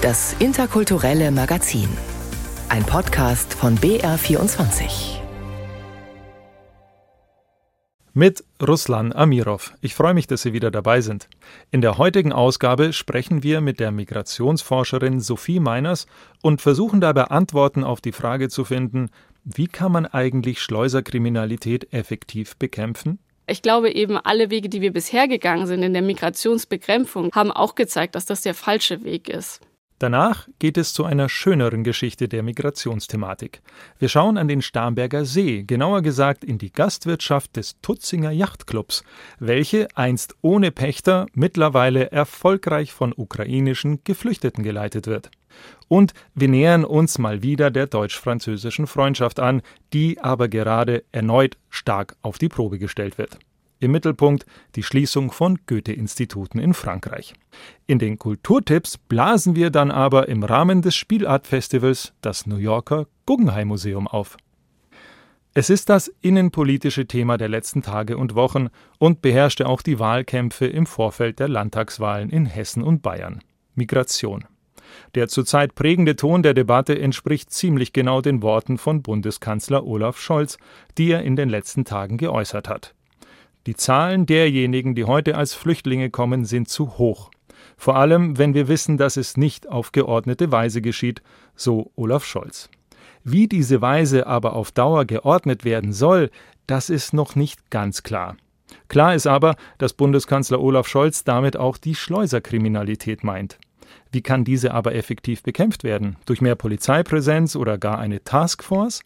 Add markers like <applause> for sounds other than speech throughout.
Das interkulturelle Magazin. Ein Podcast von BR24. Mit Ruslan Amirov. Ich freue mich, dass Sie wieder dabei sind. In der heutigen Ausgabe sprechen wir mit der Migrationsforscherin Sophie Meiners und versuchen dabei Antworten auf die Frage zu finden, wie kann man eigentlich Schleuserkriminalität effektiv bekämpfen? Ich glaube eben, alle Wege, die wir bisher gegangen sind in der Migrationsbekämpfung, haben auch gezeigt, dass das der falsche Weg ist. Danach geht es zu einer schöneren Geschichte der Migrationsthematik. Wir schauen an den Starnberger See, genauer gesagt in die Gastwirtschaft des Tutzinger Yachtclubs, welche einst ohne Pächter mittlerweile erfolgreich von ukrainischen Geflüchteten geleitet wird. Und wir nähern uns mal wieder der deutsch-französischen Freundschaft an, die aber gerade erneut stark auf die Probe gestellt wird. Im Mittelpunkt die Schließung von Goethe-Instituten in Frankreich. In den Kulturtipps blasen wir dann aber im Rahmen des Spielart-Festivals das New Yorker Guggenheim Museum auf. Es ist das innenpolitische Thema der letzten Tage und Wochen und beherrschte auch die Wahlkämpfe im Vorfeld der Landtagswahlen in Hessen und Bayern. Migration. Der zurzeit prägende Ton der Debatte entspricht ziemlich genau den Worten von Bundeskanzler Olaf Scholz, die er in den letzten Tagen geäußert hat. Die Zahlen derjenigen, die heute als Flüchtlinge kommen, sind zu hoch. Vor allem, wenn wir wissen, dass es nicht auf geordnete Weise geschieht, so Olaf Scholz. Wie diese Weise aber auf Dauer geordnet werden soll, das ist noch nicht ganz klar. Klar ist aber, dass Bundeskanzler Olaf Scholz damit auch die Schleuserkriminalität meint. Wie kann diese aber effektiv bekämpft werden? Durch mehr Polizeipräsenz oder gar eine Taskforce?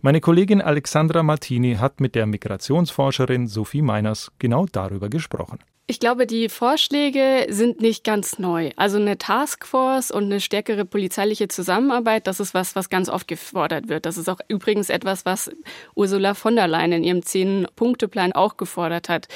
Meine Kollegin Alexandra Martini hat mit der Migrationsforscherin Sophie Meiners genau darüber gesprochen. Ich glaube, die Vorschläge sind nicht ganz neu. Also eine Taskforce und eine stärkere polizeiliche Zusammenarbeit, das ist was, was ganz oft gefordert wird. Das ist auch übrigens etwas, was Ursula von der Leyen in ihrem Zehn-Punkte-Plan auch gefordert hat.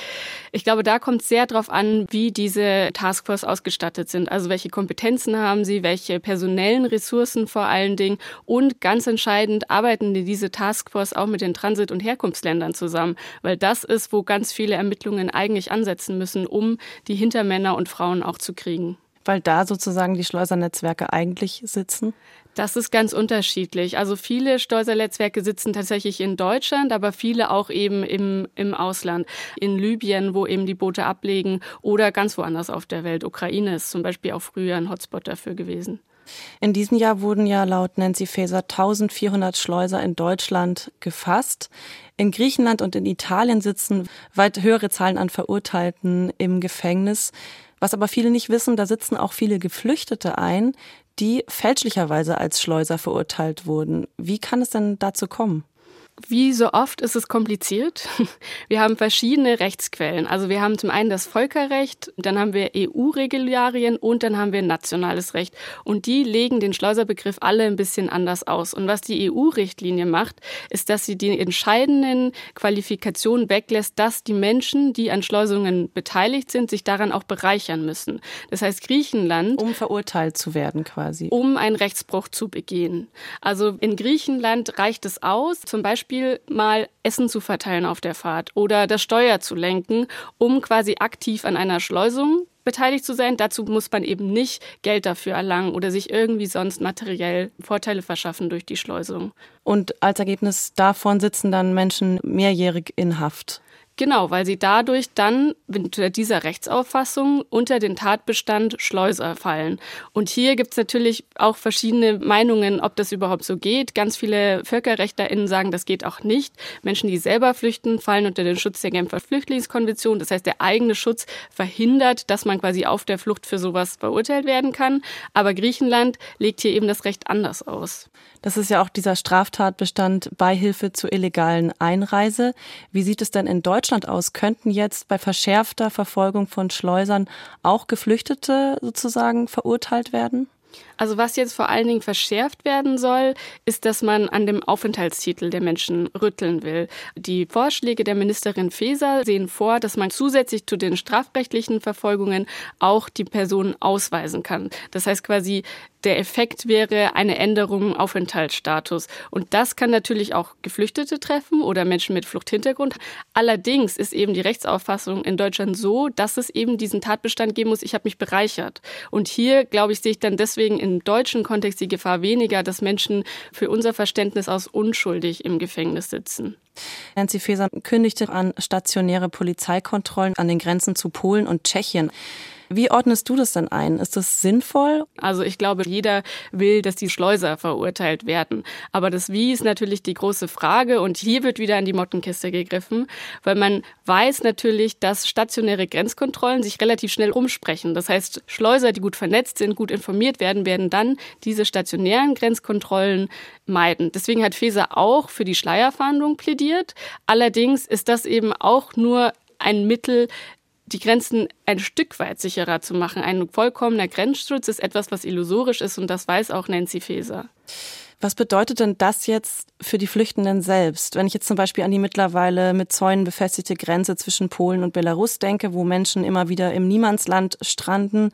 Ich glaube, da kommt sehr darauf an, wie diese Taskforce ausgestattet sind. Also welche Kompetenzen haben sie, welche personellen Ressourcen vor allen Dingen und ganz entscheidend arbeiten diese Taskforce auch mit den Transit- und Herkunftsländern zusammen, weil das ist, wo ganz viele Ermittlungen eigentlich ansetzen müssen müssen, um die Hintermänner und Frauen auch zu kriegen. Weil da sozusagen die Schleusernetzwerke eigentlich sitzen? Das ist ganz unterschiedlich. Also viele Schleusernetzwerke sitzen tatsächlich in Deutschland, aber viele auch eben im, im Ausland. In Libyen, wo eben die Boote ablegen oder ganz woanders auf der Welt. Ukraine ist zum Beispiel auch früher ein Hotspot dafür gewesen. In diesem Jahr wurden ja laut Nancy Faeser 1400 Schleuser in Deutschland gefasst. In Griechenland und in Italien sitzen weit höhere Zahlen an Verurteilten im Gefängnis. Was aber viele nicht wissen, da sitzen auch viele Geflüchtete ein, die fälschlicherweise als Schleuser verurteilt wurden. Wie kann es denn dazu kommen? Wie so oft ist es kompliziert. <laughs> Wir haben verschiedene Rechtsquellen. Also wir haben zum einen das Völkerrecht, dann haben wir EU-Regularien und dann haben wir nationales Recht. Und die legen den Schleuserbegriff alle ein bisschen anders aus. Und was die EU-Richtlinie macht, ist, dass sie die entscheidenden Qualifikationen weglässt, dass die Menschen, die an Schleusungen beteiligt sind, sich daran auch bereichern müssen. Das heißt, Griechenland. Um verurteilt zu werden quasi. Um einen Rechtsbruch zu begehen. Also in Griechenland reicht es aus, zum Beispiel Beispiel mal Essen zu verteilen auf der Fahrt oder das Steuer zu lenken, um quasi aktiv an einer Schleusung beteiligt zu sein. Dazu muss man eben nicht Geld dafür erlangen oder sich irgendwie sonst materiell Vorteile verschaffen durch die Schleusung. Und als Ergebnis davon sitzen dann Menschen mehrjährig in Haft. Genau, weil sie dadurch dann unter dieser Rechtsauffassung unter den Tatbestand Schleuser fallen. Und hier gibt es natürlich auch verschiedene Meinungen, ob das überhaupt so geht. Ganz viele VölkerrechtlerInnen sagen, das geht auch nicht. Menschen, die selber flüchten, fallen unter den Schutz der Genfer Flüchtlingskonvention. Das heißt, der eigene Schutz verhindert, dass man quasi auf der Flucht für sowas verurteilt werden kann. Aber Griechenland legt hier eben das Recht anders aus. Das ist ja auch dieser Straftatbestand Beihilfe zur illegalen Einreise. Wie sieht es denn in Deutschland aus? Könnten jetzt bei verschärfter Verfolgung von Schleusern auch Geflüchtete sozusagen verurteilt werden? Also was jetzt vor allen Dingen verschärft werden soll, ist, dass man an dem Aufenthaltstitel der Menschen rütteln will. Die Vorschläge der Ministerin Faeser sehen vor, dass man zusätzlich zu den strafrechtlichen Verfolgungen auch die Person ausweisen kann. Das heißt quasi, der Effekt wäre eine Änderung im Aufenthaltsstatus. Und das kann natürlich auch Geflüchtete treffen oder Menschen mit Fluchthintergrund. Allerdings ist eben die Rechtsauffassung in Deutschland so, dass es eben diesen Tatbestand geben muss, ich habe mich bereichert. Und hier, glaube ich, sehe ich dann deswegen deswegen im deutschen Kontext die Gefahr weniger, dass Menschen für unser Verständnis aus unschuldig im Gefängnis sitzen. Nancy Faeser kündigte an stationäre Polizeikontrollen an den Grenzen zu Polen und Tschechien. Wie ordnest du das denn ein? Ist das sinnvoll? Also ich glaube, jeder will, dass die Schleuser verurteilt werden. Aber das Wie ist natürlich die große Frage und hier wird wieder in die Mottenkiste gegriffen, weil man weiß natürlich, dass stationäre Grenzkontrollen sich relativ schnell rumsprechen. Das heißt, Schleuser, die gut vernetzt sind, gut informiert werden, werden dann diese stationären Grenzkontrollen meiden. Deswegen hat Feser auch für die Schleierfahndung plädiert. Allerdings ist das eben auch nur ein Mittel, die Grenzen ein Stück weit sicherer zu machen. Ein vollkommener Grenzschutz ist etwas, was illusorisch ist und das weiß auch Nancy Faeser. Was bedeutet denn das jetzt für die Flüchtenden selbst? Wenn ich jetzt zum Beispiel an die mittlerweile mit Zäunen befestigte Grenze zwischen Polen und Belarus denke, wo Menschen immer wieder im Niemandsland stranden,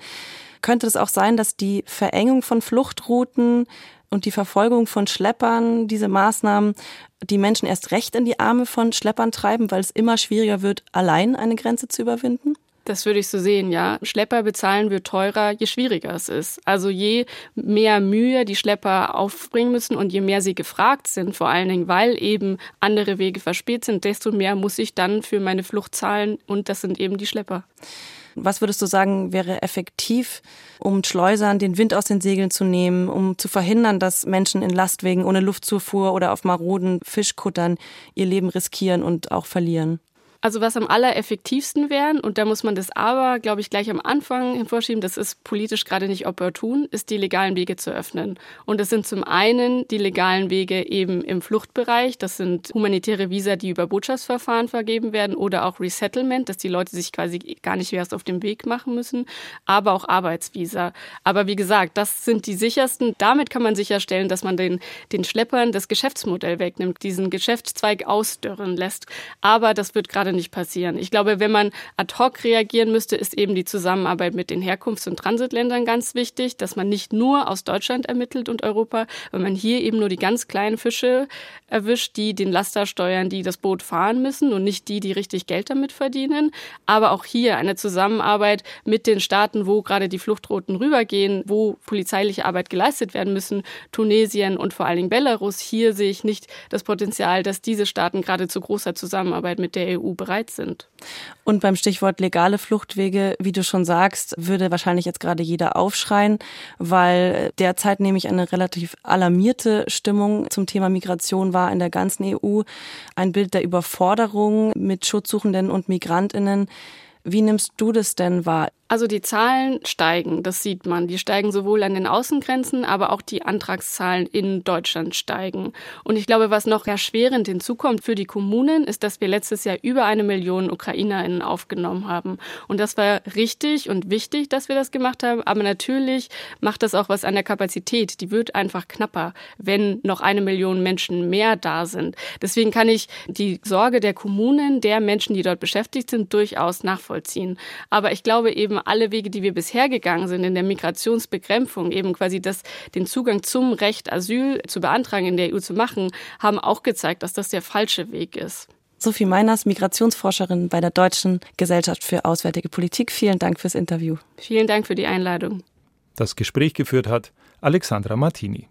könnte es auch sein, dass die Verengung von Fluchtrouten und die Verfolgung von Schleppern, diese Maßnahmen, die Menschen erst recht in die Arme von Schleppern treiben, weil es immer schwieriger wird, allein eine Grenze zu überwinden? Das würde ich so sehen, ja. Schlepper bezahlen wird teurer, je schwieriger es ist. Also je mehr Mühe die Schlepper aufbringen müssen und je mehr sie gefragt sind, vor allen Dingen, weil eben andere Wege verspätet sind, desto mehr muss ich dann für meine Flucht zahlen und das sind eben die Schlepper. Was würdest du sagen, wäre effektiv, um Schleusern den Wind aus den Segeln zu nehmen, um zu verhindern, dass Menschen in Lastwegen ohne Luftzufuhr oder auf maroden Fischkuttern ihr Leben riskieren und auch verlieren? Also was am allereffektivsten wären, und da muss man das aber, glaube ich, gleich am Anfang hervorschieben, das ist politisch gerade nicht opportun, ist die legalen Wege zu öffnen. Und das sind zum einen die legalen Wege eben im Fluchtbereich, das sind humanitäre Visa, die über Botschaftsverfahren vergeben werden oder auch Resettlement, dass die Leute sich quasi gar nicht erst auf den Weg machen müssen, aber auch Arbeitsvisa. Aber wie gesagt, das sind die sichersten. Damit kann man sicherstellen, dass man den, den Schleppern das Geschäftsmodell wegnimmt, diesen Geschäftszweig ausdörren lässt. Aber das wird gerade nicht passieren. Ich glaube, wenn man ad hoc reagieren müsste, ist eben die Zusammenarbeit mit den Herkunfts- und Transitländern ganz wichtig, dass man nicht nur aus Deutschland ermittelt und Europa, weil man hier eben nur die ganz kleinen Fische erwischt, die den Laster steuern, die das Boot fahren müssen und nicht die, die richtig Geld damit verdienen. Aber auch hier eine Zusammenarbeit mit den Staaten, wo gerade die Fluchtrouten rübergehen, wo polizeiliche Arbeit geleistet werden müssen, Tunesien und vor allen Dingen Belarus. Hier sehe ich nicht das Potenzial, dass diese Staaten gerade zu großer Zusammenarbeit mit der EU bereit sind. Und beim Stichwort legale Fluchtwege, wie du schon sagst, würde wahrscheinlich jetzt gerade jeder aufschreien, weil derzeit nämlich eine relativ alarmierte Stimmung zum Thema Migration war in der ganzen EU. Ein Bild der Überforderung mit Schutzsuchenden und Migrantinnen. Wie nimmst du das denn wahr? Also die Zahlen steigen, das sieht man. Die steigen sowohl an den Außengrenzen, aber auch die Antragszahlen in Deutschland steigen. Und ich glaube, was noch erschwerend hinzukommt für die Kommunen, ist, dass wir letztes Jahr über eine Million UkrainerInnen aufgenommen haben. Und das war richtig und wichtig, dass wir das gemacht haben. Aber natürlich macht das auch was an der Kapazität. Die wird einfach knapper, wenn noch eine Million Menschen mehr da sind. Deswegen kann ich die Sorge der Kommunen, der Menschen, die dort beschäftigt sind, durchaus nachvollziehen. Aber ich glaube eben, eben alle Wege, die wir bisher gegangen sind in der Migrationsbekämpfung, eben quasi das, den Zugang zum Recht Asyl zu beantragen in der EU zu machen, haben auch gezeigt, dass das der falsche Weg ist. Sophie Meiners, Migrationsforscherin bei der Deutschen Gesellschaft für Auswärtige Politik. Vielen Dank fürs Interview. Vielen Dank für die Einladung. Das Gespräch geführt hat Alexandra Martini.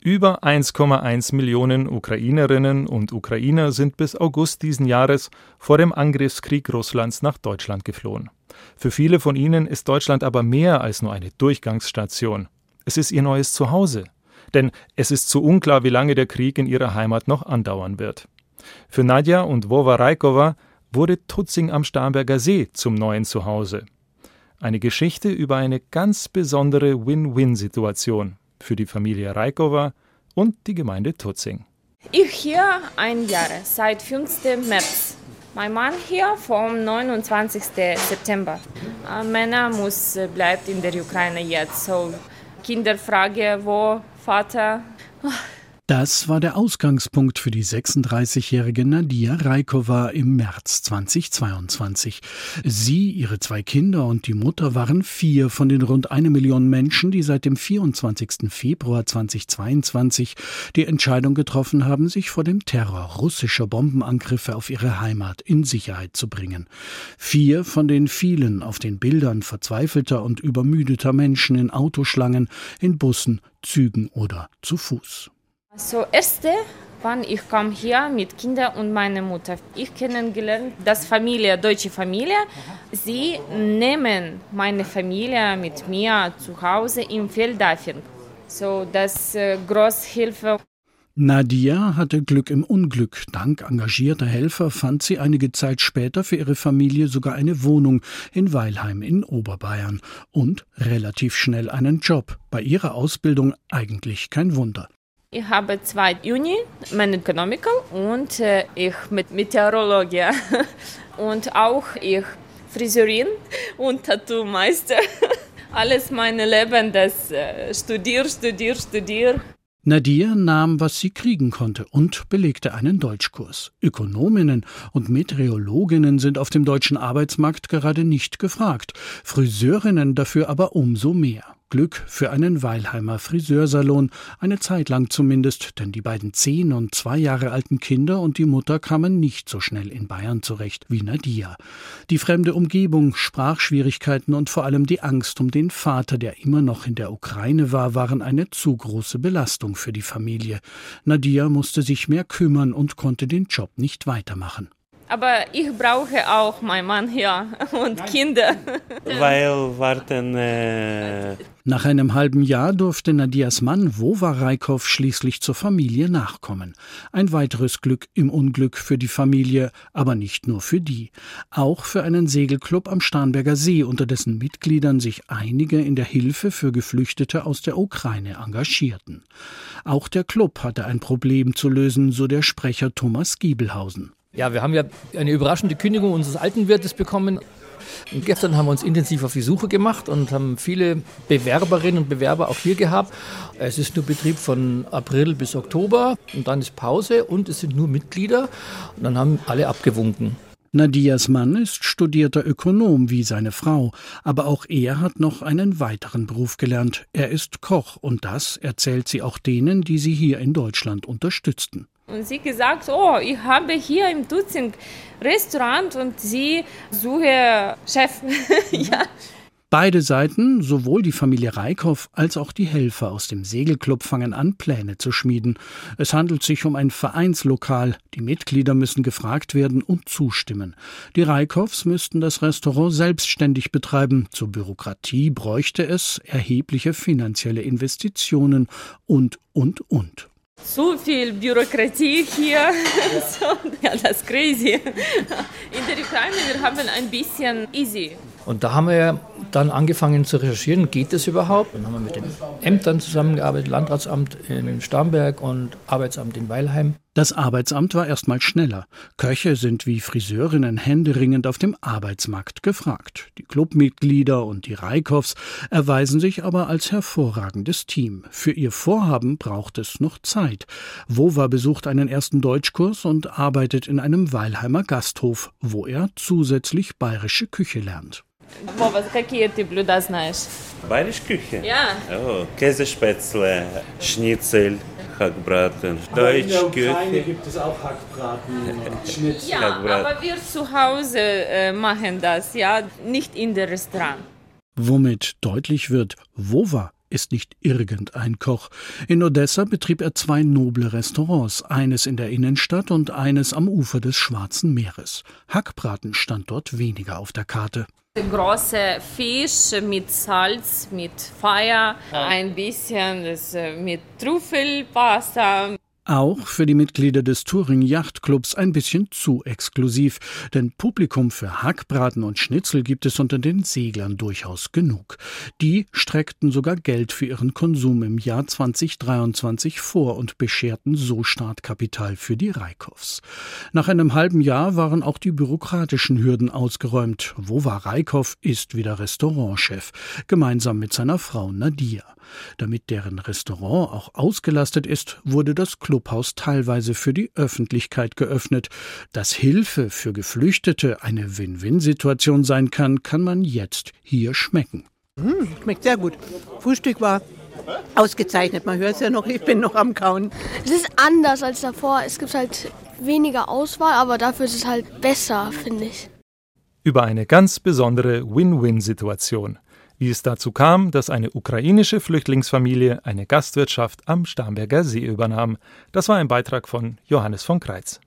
Über 1,1 Millionen Ukrainerinnen und Ukrainer sind bis August diesen Jahres vor dem Angriffskrieg Russlands nach Deutschland geflohen. Für viele von ihnen ist Deutschland aber mehr als nur eine Durchgangsstation. Es ist ihr neues Zuhause. Denn es ist zu unklar, wie lange der Krieg in ihrer Heimat noch andauern wird. Für Nadja und Wova Raikova wurde Tutzing am Starnberger See zum neuen Zuhause. Eine Geschichte über eine ganz besondere Win-Win-Situation für die Familie Reikova und die Gemeinde Tutzing. Ich hier ein Jahr, seit 5. März. Mein Mann hier vom 29. September. Äh, Männer muss äh, bleibt in der Ukraine jetzt. So Kinderfrage, wo Vater. Das war der Ausgangspunkt für die 36-jährige Nadia Raikova im März 2022. Sie, ihre zwei Kinder und die Mutter waren vier von den rund eine Million Menschen, die seit dem 24. Februar 2022 die Entscheidung getroffen haben, sich vor dem Terror russischer Bombenangriffe auf ihre Heimat in Sicherheit zu bringen. Vier von den vielen auf den Bildern verzweifelter und übermüdeter Menschen in Autoschlangen, in Bussen, Zügen oder zu Fuß. So erste, wann ich kam hier mit Kindern und meiner Mutter. Ich kennengelernt das Familie, deutsche Familie. Sie nehmen meine Familie mit mir zu Hause im Feldafing. So das äh, Großhilfe. Nadia hatte Glück im Unglück. Dank engagierter Helfer fand sie einige Zeit später für ihre Familie sogar eine Wohnung in Weilheim in Oberbayern und relativ schnell einen Job. Bei ihrer Ausbildung eigentlich kein Wunder. Ich habe zwei Uni, mein Economical und äh, ich mit Meteorologie <laughs> und auch ich Friseurin und Tattoo-Meister. <laughs> Alles mein Leben, das äh, studier, studier, studier. Nadir nahm, was sie kriegen konnte und belegte einen Deutschkurs. Ökonominnen und Meteorologinnen sind auf dem deutschen Arbeitsmarkt gerade nicht gefragt, Friseurinnen dafür aber umso mehr. Glück für einen Weilheimer Friseursalon, eine Zeit lang zumindest, denn die beiden zehn und zwei Jahre alten Kinder und die Mutter kamen nicht so schnell in Bayern zurecht wie Nadia. Die fremde Umgebung, Sprachschwierigkeiten und vor allem die Angst um den Vater, der immer noch in der Ukraine war, waren eine zu große Belastung für die Familie. Nadia musste sich mehr kümmern und konnte den Job nicht weitermachen. Aber ich brauche auch meinen Mann hier und Kinder. Weil warten. Äh Nach einem halben Jahr durfte Nadias Mann Wova Reikhoff schließlich zur Familie nachkommen. Ein weiteres Glück im Unglück für die Familie, aber nicht nur für die. Auch für einen Segelclub am Starnberger See, unter dessen Mitgliedern sich einige in der Hilfe für Geflüchtete aus der Ukraine engagierten. Auch der Club hatte ein Problem zu lösen, so der Sprecher Thomas Giebelhausen. Ja, wir haben ja eine überraschende Kündigung unseres alten Wirtes bekommen. Und gestern haben wir uns intensiv auf die Suche gemacht und haben viele Bewerberinnen und Bewerber auch hier gehabt. Es ist nur Betrieb von April bis Oktober und dann ist Pause und es sind nur Mitglieder und dann haben alle abgewunken. Nadias Mann ist studierter Ökonom wie seine Frau, aber auch er hat noch einen weiteren Beruf gelernt. Er ist Koch und das erzählt sie auch denen, die sie hier in Deutschland unterstützten. Und sie gesagt, oh, ich habe hier im Dutzend Restaurant und sie suche Chef. <laughs> ja. Beide Seiten, sowohl die Familie Reikhoff als auch die Helfer aus dem Segelclub fangen an, Pläne zu schmieden. Es handelt sich um ein Vereinslokal. Die Mitglieder müssen gefragt werden und zustimmen. Die Reikhoffs müssten das Restaurant selbstständig betreiben. Zur Bürokratie bräuchte es erhebliche finanzielle Investitionen und, und, und so viel Bürokratie hier. <laughs> so, ja, das ist crazy. In der Ukraine, wir haben ein bisschen easy. Und da haben wir dann angefangen zu recherchieren, geht das überhaupt? Dann haben wir mit den Ämtern zusammengearbeitet, Landratsamt in Starnberg und Arbeitsamt in Weilheim. Das Arbeitsamt war erstmal schneller. Köche sind wie Friseurinnen händeringend auf dem Arbeitsmarkt gefragt. Die Clubmitglieder und die Reikhoffs erweisen sich aber als hervorragendes Team. Für ihr Vorhaben braucht es noch Zeit. Wova besucht einen ersten Deutschkurs und arbeitet in einem Weilheimer Gasthof, wo er zusätzlich bayerische Küche lernt. Вова, какие ты блюда знаешь? Bayerische Küche? Ja. Oh, Käsespätzle, Schnitzel, Hackbraten. Deutsche Küche. gibt es auch Hackbraten und <laughs> Schnitzel. Ja, aber wir zu Hause äh, machen das, ja, nicht in der Restaurant. Womit deutlich wird, Wova ist nicht irgendein Koch. In Odessa betrieb er zwei noble Restaurants, eines in der Innenstadt und eines am Ufer des Schwarzen Meeres. Hackbraten stand dort weniger auf der Karte. Große Fisch mit Salz, mit Feuer, ein bisschen äh, mit Trüffelpasta. Auch für die Mitglieder des Touring Yachtclubs ein bisschen zu exklusiv, denn Publikum für Hackbraten und Schnitzel gibt es unter den Seglern durchaus genug. Die streckten sogar Geld für ihren Konsum im Jahr 2023 vor und bescherten so Startkapital für die Reikows. Nach einem halben Jahr waren auch die bürokratischen Hürden ausgeräumt. Wova Reikow ist wieder Restaurantchef, gemeinsam mit seiner Frau Nadia. Damit deren Restaurant auch ausgelastet ist, wurde das Clubhaus teilweise für die Öffentlichkeit geöffnet. Dass Hilfe für Geflüchtete eine Win-Win-Situation sein kann, kann man jetzt hier schmecken. Mmh, schmeckt sehr gut. Frühstück war ausgezeichnet. Man hört es ja noch, ich bin noch am Kauen. Es ist anders als davor. Es gibt halt weniger Auswahl, aber dafür ist es halt besser, finde ich. Über eine ganz besondere Win-Win-Situation wie es dazu kam, dass eine ukrainische Flüchtlingsfamilie eine Gastwirtschaft am Starnberger See übernahm. Das war ein Beitrag von Johannes von Kreitz.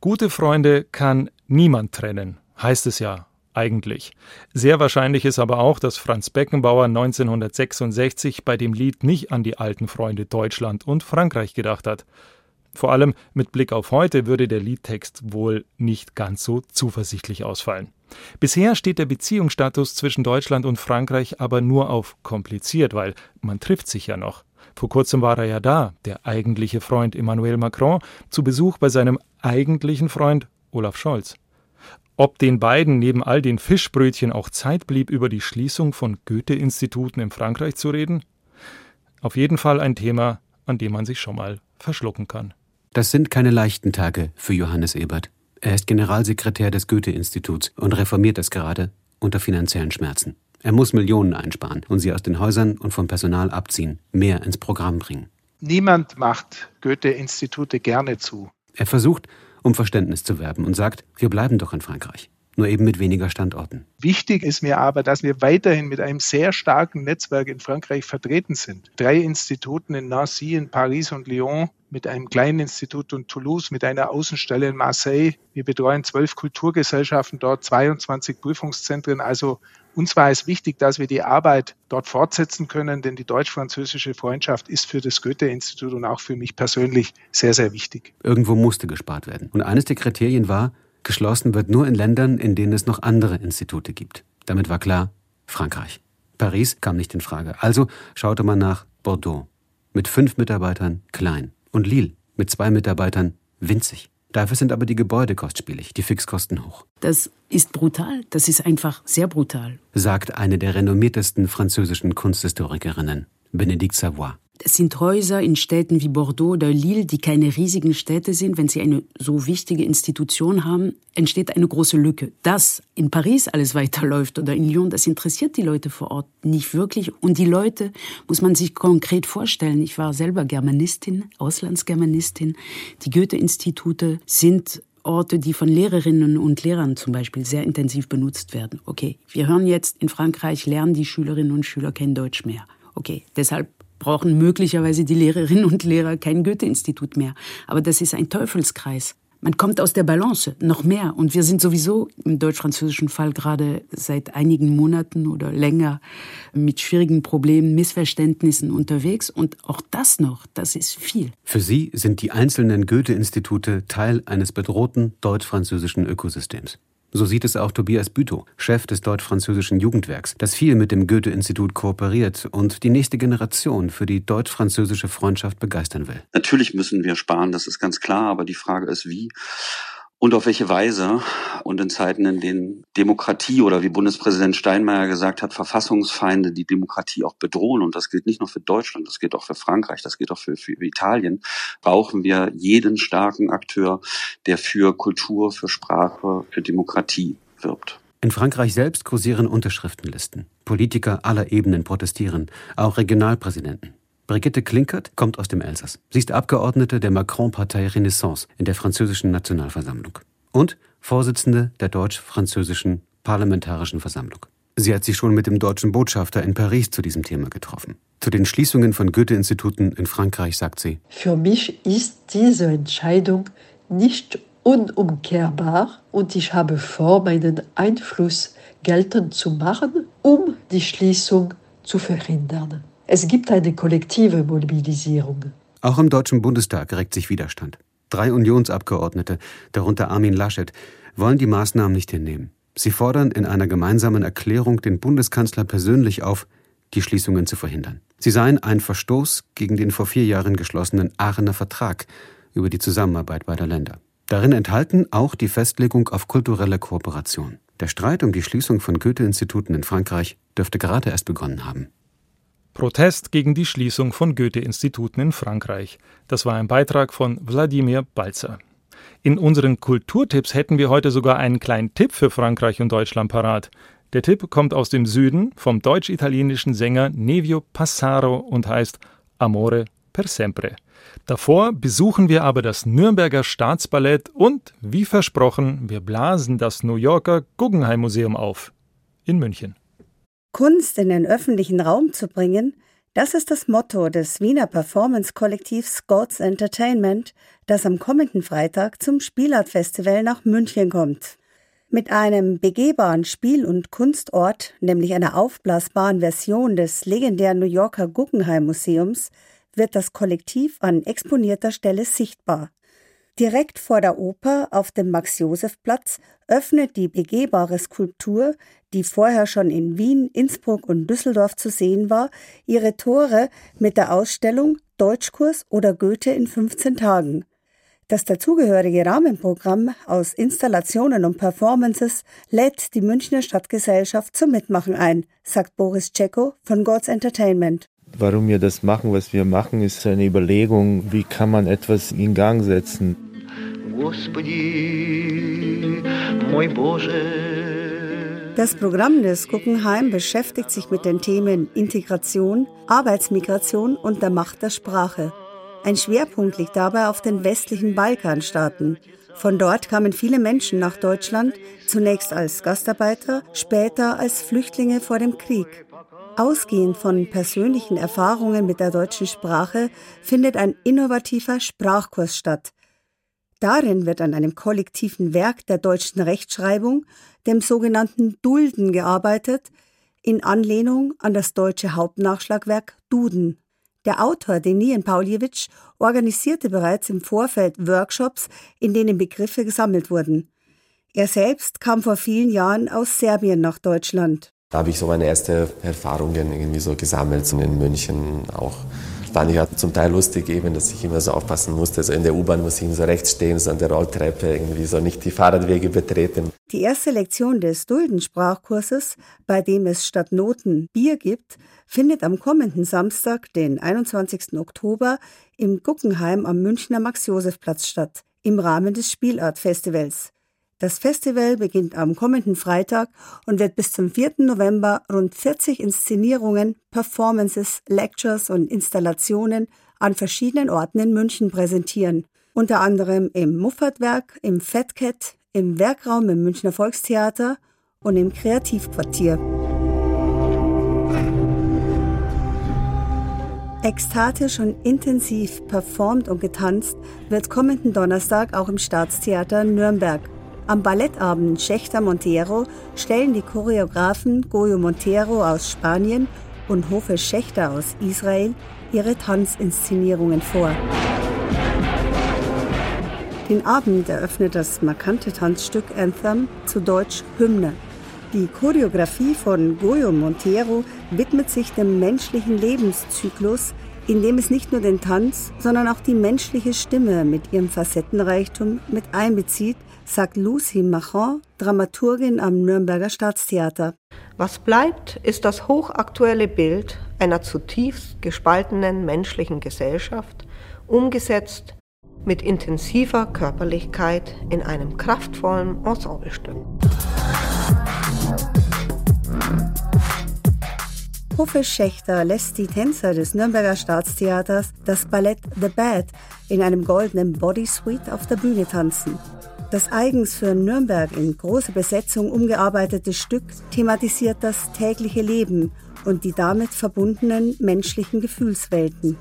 Gute Freunde kann niemand trennen, heißt es ja eigentlich. Sehr wahrscheinlich ist aber auch, dass Franz Beckenbauer 1966 bei dem Lied nicht an die alten Freunde Deutschland und Frankreich gedacht hat. Vor allem mit Blick auf heute würde der Liedtext wohl nicht ganz so zuversichtlich ausfallen. Bisher steht der Beziehungsstatus zwischen Deutschland und Frankreich aber nur auf kompliziert, weil man trifft sich ja noch. Vor kurzem war er ja da, der eigentliche Freund Emmanuel Macron, zu Besuch bei seinem eigentlichen Freund Olaf Scholz. Ob den beiden neben all den Fischbrötchen auch Zeit blieb, über die Schließung von Goethe-Instituten in Frankreich zu reden? Auf jeden Fall ein Thema, an dem man sich schon mal verschlucken kann. Das sind keine leichten Tage für Johannes Ebert. Er ist Generalsekretär des Goethe-Instituts und reformiert es gerade unter finanziellen Schmerzen. Er muss Millionen einsparen und sie aus den Häusern und vom Personal abziehen, mehr ins Programm bringen. Niemand macht Goethe-Institute gerne zu. Er versucht, um Verständnis zu werben und sagt, wir bleiben doch in Frankreich nur eben mit weniger Standorten. Wichtig ist mir aber, dass wir weiterhin mit einem sehr starken Netzwerk in Frankreich vertreten sind. Drei Instituten in Nancy, in Paris und Lyon, mit einem kleinen Institut in Toulouse, mit einer Außenstelle in Marseille. Wir betreuen zwölf Kulturgesellschaften dort, 22 Prüfungszentren. Also uns war es wichtig, dass wir die Arbeit dort fortsetzen können, denn die deutsch-französische Freundschaft ist für das Goethe-Institut und auch für mich persönlich sehr, sehr wichtig. Irgendwo musste gespart werden. Und eines der Kriterien war, Geschlossen wird nur in Ländern, in denen es noch andere Institute gibt. Damit war klar, Frankreich. Paris kam nicht in Frage. Also schaute man nach Bordeaux. Mit fünf Mitarbeitern klein. Und Lille mit zwei Mitarbeitern winzig. Dafür sind aber die Gebäude kostspielig, die Fixkosten hoch. Das ist brutal, das ist einfach sehr brutal, sagt eine der renommiertesten französischen Kunsthistorikerinnen, Benedict Savoy. Es sind Häuser in Städten wie Bordeaux oder Lille, die keine riesigen Städte sind. Wenn sie eine so wichtige Institution haben, entsteht eine große Lücke. Dass in Paris alles <laughs> weiterläuft oder in Lyon, das interessiert die Leute vor Ort nicht wirklich. Und die Leute muss man sich konkret vorstellen. Ich war selber Germanistin, Auslandsgermanistin. Die Goethe-Institute sind Orte, die von Lehrerinnen und Lehrern zum Beispiel sehr intensiv benutzt werden. Okay, wir hören jetzt, in Frankreich lernen die Schülerinnen und Schüler kein Deutsch mehr. Okay, deshalb brauchen möglicherweise die Lehrerinnen und Lehrer kein Goethe-Institut mehr. Aber das ist ein Teufelskreis. Man kommt aus der Balance noch mehr. Und wir sind sowieso im deutsch-französischen Fall gerade seit einigen Monaten oder länger mit schwierigen Problemen, Missverständnissen unterwegs. Und auch das noch, das ist viel. Für Sie sind die einzelnen Goethe-Institute Teil eines bedrohten deutsch-französischen Ökosystems. So sieht es auch Tobias Bütow, Chef des deutsch-französischen Jugendwerks, das viel mit dem Goethe-Institut kooperiert und die nächste Generation für die deutsch-französische Freundschaft begeistern will. Natürlich müssen wir sparen, das ist ganz klar, aber die Frage ist, wie und auf welche Weise. Und in Zeiten, in denen Demokratie oder wie Bundespräsident Steinmeier gesagt hat, Verfassungsfeinde die Demokratie auch bedrohen, und das gilt nicht nur für Deutschland, das gilt auch für Frankreich, das gilt auch für, für Italien, brauchen wir jeden starken Akteur, der für Kultur, für Sprache, für Demokratie wirbt. In Frankreich selbst kursieren Unterschriftenlisten. Politiker aller Ebenen protestieren, auch Regionalpräsidenten. Brigitte Klinkert kommt aus dem Elsass. Sie ist Abgeordnete der Macron-Partei Renaissance in der französischen Nationalversammlung und Vorsitzende der deutsch-französischen Parlamentarischen Versammlung. Sie hat sich schon mit dem deutschen Botschafter in Paris zu diesem Thema getroffen. Zu den Schließungen von Goethe-Instituten in Frankreich sagt sie: Für mich ist diese Entscheidung nicht unumkehrbar und ich habe vor, meinen Einfluss geltend zu machen, um die Schließung zu verhindern. Es gibt eine kollektive Mobilisierung. Auch im Deutschen Bundestag regt sich Widerstand. Drei Unionsabgeordnete, darunter Armin Laschet, wollen die Maßnahmen nicht hinnehmen. Sie fordern in einer gemeinsamen Erklärung den Bundeskanzler persönlich auf, die Schließungen zu verhindern. Sie seien ein Verstoß gegen den vor vier Jahren geschlossenen Aachener Vertrag über die Zusammenarbeit beider Länder. Darin enthalten auch die Festlegung auf kulturelle Kooperation. Der Streit um die Schließung von Goethe-Instituten in Frankreich dürfte gerade erst begonnen haben. Protest gegen die Schließung von Goethe-Instituten in Frankreich. Das war ein Beitrag von Wladimir Balzer. In unseren Kulturtipps hätten wir heute sogar einen kleinen Tipp für Frankreich und Deutschland parat. Der Tipp kommt aus dem Süden vom deutsch-italienischen Sänger Nevio Passaro und heißt Amore per sempre. Davor besuchen wir aber das Nürnberger Staatsballett und, wie versprochen, wir blasen das New Yorker Guggenheim Museum auf. In München. Kunst in den öffentlichen Raum zu bringen, das ist das Motto des Wiener Performance-Kollektivs Gods Entertainment, das am kommenden Freitag zum Spielart-Festival nach München kommt. Mit einem begehbaren Spiel- und Kunstort, nämlich einer aufblasbaren Version des legendären New Yorker Guggenheim Museums, wird das Kollektiv an exponierter Stelle sichtbar. Direkt vor der Oper auf dem Max-Josef-Platz öffnet die begehbare Skulptur, die vorher schon in Wien, Innsbruck und Düsseldorf zu sehen war, ihre Tore mit der Ausstellung Deutschkurs oder Goethe in 15 Tagen. Das dazugehörige Rahmenprogramm aus Installationen und Performances lädt die Münchner Stadtgesellschaft zum Mitmachen ein, sagt Boris Ceko von Gods Entertainment. Warum wir das machen, was wir machen, ist eine Überlegung, wie kann man etwas in Gang setzen. Das Programm des Guggenheim beschäftigt sich mit den Themen Integration, Arbeitsmigration und der Macht der Sprache. Ein Schwerpunkt liegt dabei auf den westlichen Balkanstaaten. Von dort kamen viele Menschen nach Deutschland, zunächst als Gastarbeiter, später als Flüchtlinge vor dem Krieg. Ausgehend von persönlichen Erfahrungen mit der deutschen Sprache findet ein innovativer Sprachkurs statt, Darin wird an einem kollektiven Werk der deutschen Rechtschreibung, dem sogenannten Dulden, gearbeitet, in Anlehnung an das deutsche Hauptnachschlagwerk Duden. Der Autor Denien Pauljewitsch organisierte bereits im Vorfeld Workshops, in denen Begriffe gesammelt wurden. Er selbst kam vor vielen Jahren aus Serbien nach Deutschland. Da habe ich so meine ersten Erfahrungen irgendwie so gesammelt, so in München auch fand ich halt zum Teil lustig, eben, dass ich immer so aufpassen musste. So in der U-Bahn muss ich immer so rechts stehen, so an der Rolltreppe, irgendwie so nicht die Fahrradwege betreten. Die erste Lektion des Duldensprachkurses, bei dem es statt Noten Bier gibt, findet am kommenden Samstag, den 21. Oktober, im Guggenheim am Münchner Max-Josef-Platz statt, im Rahmen des Spielart-Festivals. Das Festival beginnt am kommenden Freitag und wird bis zum 4. November rund 40 Inszenierungen, Performances, Lectures und Installationen an verschiedenen Orten in München präsentieren. Unter anderem im Muffatwerk, im Fat Cat, im Werkraum im Münchner Volkstheater und im Kreativquartier. Ekstatisch und intensiv performt und getanzt wird kommenden Donnerstag auch im Staatstheater Nürnberg. Am Ballettabend Schächter Montero stellen die Choreografen Goyo Montero aus Spanien und Hofe Schächter aus Israel ihre Tanzinszenierungen vor. Den Abend eröffnet das markante Tanzstück Anthem, zu Deutsch Hymne. Die Choreografie von Goyo Montero widmet sich dem menschlichen Lebenszyklus, in dem es nicht nur den Tanz, sondern auch die menschliche Stimme mit ihrem Facettenreichtum mit einbezieht sagt Lucy Machon, Dramaturgin am Nürnberger Staatstheater. Was bleibt, ist das hochaktuelle Bild einer zutiefst gespaltenen menschlichen Gesellschaft, umgesetzt mit intensiver Körperlichkeit in einem kraftvollen Ensemblestück. Huffe Schächter lässt die Tänzer des Nürnberger Staatstheaters das Ballett The Bad in einem goldenen Bodysuit auf der Bühne tanzen. Das eigens für Nürnberg in große Besetzung umgearbeitete Stück thematisiert das tägliche Leben und die damit verbundenen menschlichen Gefühlswelten.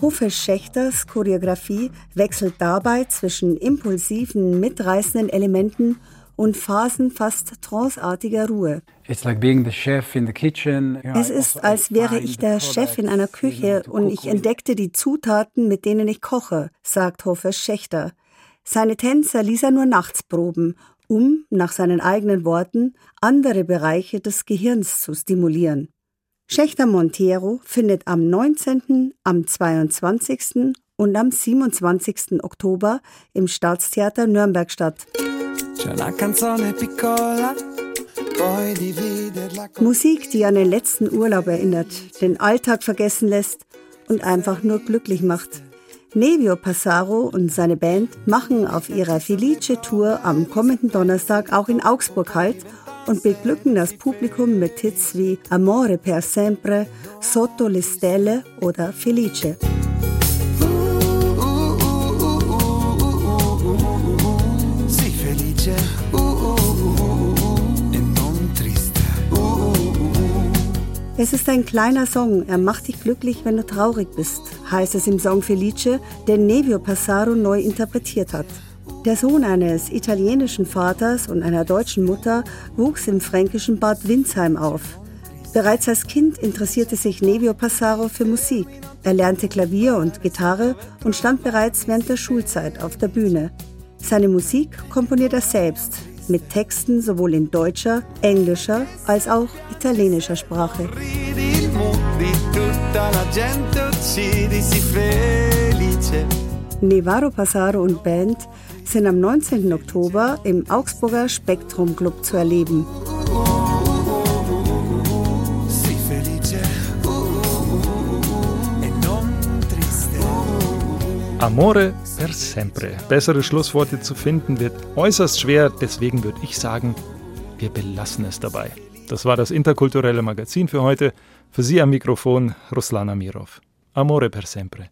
Hofe Schächters Choreografie wechselt dabei zwischen impulsiven, mitreißenden Elementen und Phasen fast tranceartiger Ruhe. Es ist, als wäre ich der Chef in einer Küche und ich entdeckte die Zutaten, mit denen ich koche, sagt Hofer Schächter. Seine Tänzer ließ er nur nachts proben, um, nach seinen eigenen Worten, andere Bereiche des Gehirns zu stimulieren. Schächter Montero findet am 19., am 22. und am 27. Oktober im Staatstheater Nürnberg statt. Musik, die an den letzten Urlaub erinnert, den Alltag vergessen lässt und einfach nur glücklich macht. Nevio Passaro und seine Band machen auf ihrer Felice-Tour am kommenden Donnerstag auch in Augsburg Halt und beglücken das Publikum mit Hits wie Amore per sempre, Sotto le Stelle oder Felice. Es ist ein kleiner Song, er macht dich glücklich, wenn du traurig bist, heißt es im Song Felice, den Nevio Passaro neu interpretiert hat. Der Sohn eines italienischen Vaters und einer deutschen Mutter wuchs im fränkischen Bad Windsheim auf. Bereits als Kind interessierte sich Nevio Passaro für Musik. Er lernte Klavier und Gitarre und stand bereits während der Schulzeit auf der Bühne. Seine Musik komponiert er selbst, mit Texten sowohl in deutscher, englischer als auch italienischer Sprache. Nevaro Passaro und Band sind am 19. Oktober im Augsburger Spektrum Club zu erleben. Amore per sempre. Bessere Schlussworte zu finden wird äußerst schwer, deswegen würde ich sagen, wir belassen es dabei. Das war das interkulturelle Magazin für heute. Für Sie am Mikrofon Ruslana Mirov. Amore per sempre.